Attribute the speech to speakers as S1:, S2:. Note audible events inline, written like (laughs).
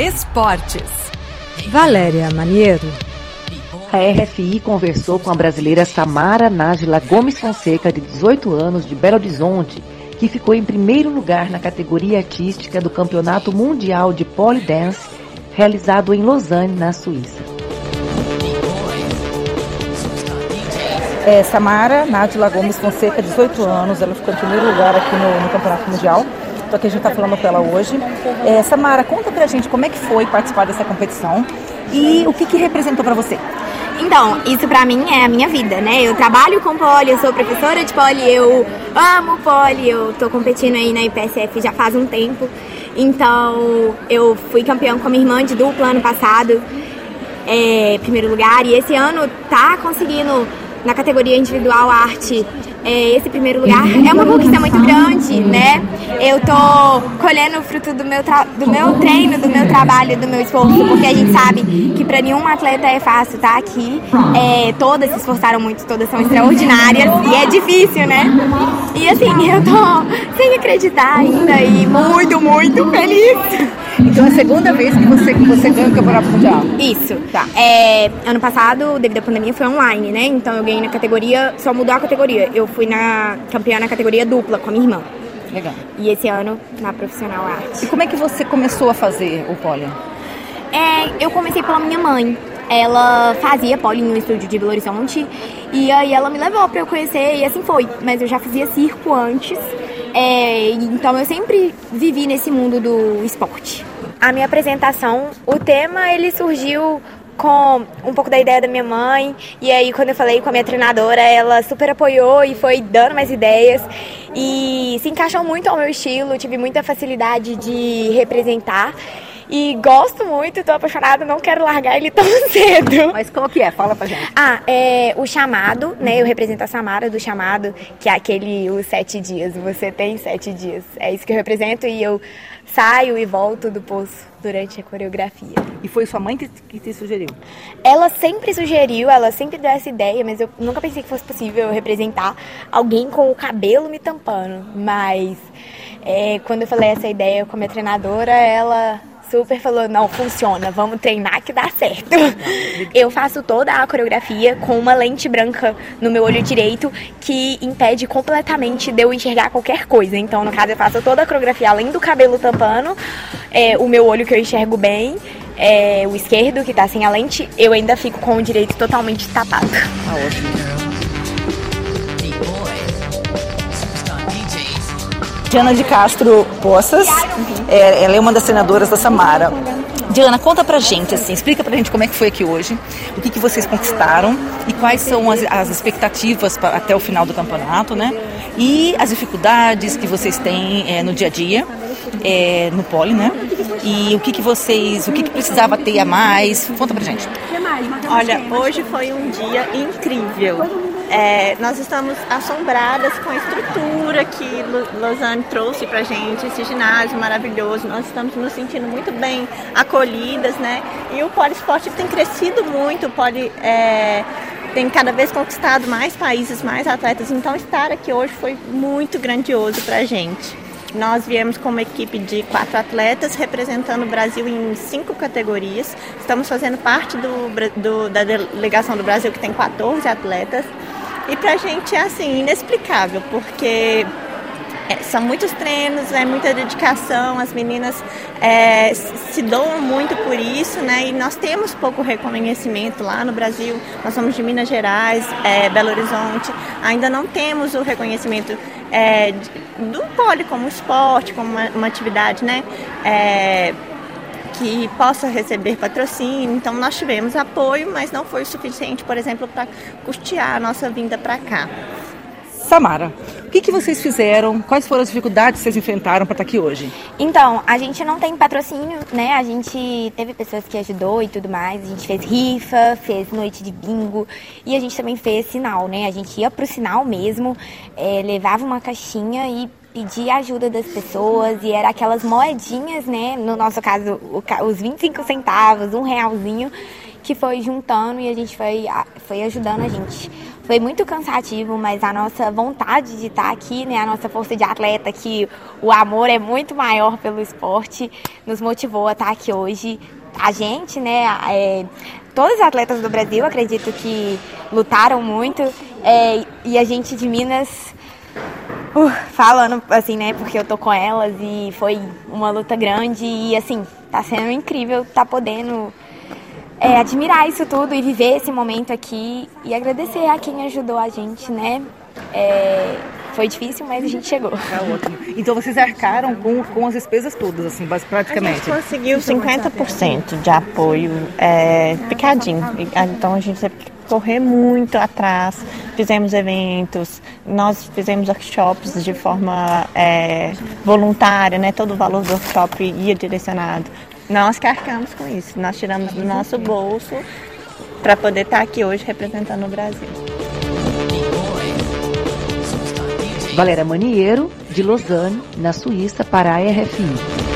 S1: Esportes.
S2: Valéria Maniero.
S3: A RFI conversou com a brasileira Samara Nájila Gomes Fonseca, de 18 anos, de Belo Horizonte, que ficou em primeiro lugar na categoria artística do Campeonato Mundial de Polydance, realizado em Lausanne, na Suíça.
S4: É, Samara Nájila Gomes Fonseca, 18 anos, ela ficou em primeiro lugar aqui no, no Campeonato Mundial. Então aqui a gente está falando com ela hoje. É, Samara, conta pra gente como é que foi participar dessa competição e o que, que representou para você.
S5: Então, isso pra mim é a minha vida, né? Eu trabalho com poli, eu sou professora de poli, eu amo poli, eu tô competindo aí na IPSF já faz um tempo. Então, eu fui campeã com a minha irmã de dupla ano passado, é, primeiro lugar, e esse ano tá conseguindo na categoria individual arte é, esse primeiro lugar é uma conquista muito grande, né? Eu tô colhendo o fruto do meu, do meu treino, do meu trabalho, do meu esforço, porque a gente sabe que para nenhum atleta é fácil estar tá aqui. É, todas se esforçaram muito, todas são extraordinárias e é difícil, né? E assim, eu tô sem acreditar ainda e muito, muito feliz.
S4: Então é a segunda vez que você, que você ganha o campeonato mundial?
S5: Isso. Tá. É, ano passado, devido à pandemia, foi online, né? Então eu ganhei na categoria, só mudou a categoria. Eu fui na campeã na categoria dupla com a minha irmã.
S4: Legal.
S5: E esse ano na profissional arte.
S4: E como é que você começou a fazer o pole?
S5: É, eu comecei pela minha mãe. Ela fazia pole no estúdio de Belo Horizonte e aí ela me levou para eu conhecer e assim foi. Mas eu já fazia circo antes, é, então eu sempre vivi nesse mundo do esporte. A minha apresentação, o tema ele surgiu com um pouco da ideia da minha mãe. E aí, quando eu falei com a minha treinadora, ela super apoiou e foi dando mais ideias. E se encaixou muito ao meu estilo, tive muita facilidade de representar. E gosto muito, tô apaixonada, não quero largar ele tão (laughs) cedo.
S4: Mas qual que é? Fala pra gente.
S5: Ah, é o chamado, né? Eu represento a Samara do chamado, que é aquele os sete dias. Você tem sete dias. É isso que eu represento e eu saio e volto do poço durante a coreografia.
S4: E foi sua mãe que, que te sugeriu?
S5: Ela sempre sugeriu, ela sempre deu essa ideia, mas eu nunca pensei que fosse possível eu representar alguém com o cabelo me tampando. Mas é, quando eu falei essa ideia com a minha treinadora, ela super falou, não, funciona, vamos treinar que dá certo. (laughs) Eu faço toda a coreografia com uma lente branca no meu olho direito que impede completamente de eu enxergar qualquer coisa. Então, no caso, eu faço toda a coreografia além do cabelo tampando, é, o meu olho que eu enxergo bem, é, o esquerdo que tá sem a lente, eu ainda fico com o direito totalmente tapado.
S4: Tá ótimo. Diana de Castro Poças, é, ela é uma das treinadoras da Samara. Diana, conta pra gente, assim, explica pra gente como é que foi aqui hoje, o que, que vocês conquistaram e quais são as, as expectativas pra, até o final do campeonato, né? E as dificuldades que vocês têm é, no dia a dia, é, no pole, né? E o que, que vocês, o que, que precisava ter a mais? Conta pra gente.
S6: Olha, hoje foi um dia incrível. É, nós estamos assombradas com a estrutura que Lausanne trouxe para gente, esse ginásio maravilhoso. Nós estamos nos sentindo muito bem acolhidas, né? E o poliesporte tem crescido muito, o poli é, tem cada vez conquistado mais países, mais atletas. Então estar aqui hoje foi muito grandioso para a gente. Nós viemos com uma equipe de quatro atletas representando o Brasil em cinco categorias. Estamos fazendo parte do, do, da delegação do Brasil, que tem 14 atletas. E pra gente é assim, inexplicável, porque é, são muitos treinos, é muita dedicação, as meninas é, se doam muito por isso, né? E nós temos pouco reconhecimento lá no Brasil. Nós somos de Minas Gerais, é, Belo Horizonte, ainda não temos o reconhecimento é, do pole como esporte, como uma, uma atividade, né? Que possa receber patrocínio. Então nós tivemos apoio, mas não foi o suficiente, por exemplo, para custear a nossa vinda para cá.
S4: Samara, o que, que vocês fizeram? Quais foram as dificuldades que vocês enfrentaram para estar aqui hoje?
S5: Então, a gente não tem patrocínio, né? A gente teve pessoas que ajudou e tudo mais. A gente fez rifa, fez noite de bingo e a gente também fez sinal, né? A gente ia pro sinal mesmo, é, levava uma caixinha e pedir ajuda das pessoas e era aquelas moedinhas, né? No nosso caso, os 25 centavos, um realzinho, que foi juntando e a gente foi, foi ajudando a gente. Foi muito cansativo, mas a nossa vontade de estar aqui, né, a nossa força de atleta, que o amor é muito maior pelo esporte, nos motivou a estar aqui hoje. A gente, né, é, todos os atletas do Brasil, acredito que lutaram muito, é, e a gente de Minas uh, falando assim, né, porque eu tô com elas e foi uma luta grande e assim, tá sendo incrível tá podendo é, admirar isso tudo e viver esse momento aqui e agradecer a quem ajudou a gente, né? É, foi difícil, mas a gente chegou.
S4: Tá ótimo. Então vocês arcaram com, com as despesas todas, assim, praticamente?
S6: A gente conseguiu 50% de apoio é, picadinho. Então a gente teve que correr muito atrás. Fizemos eventos, nós fizemos workshops de forma é, voluntária, né? Todo o valor do workshop ia direcionado. Nós que arcamos com isso. Nós tiramos do nosso bolso para poder estar aqui hoje representando o Brasil.
S3: Valéria Maniero, de Lausanne, na Suíça, para a RFI.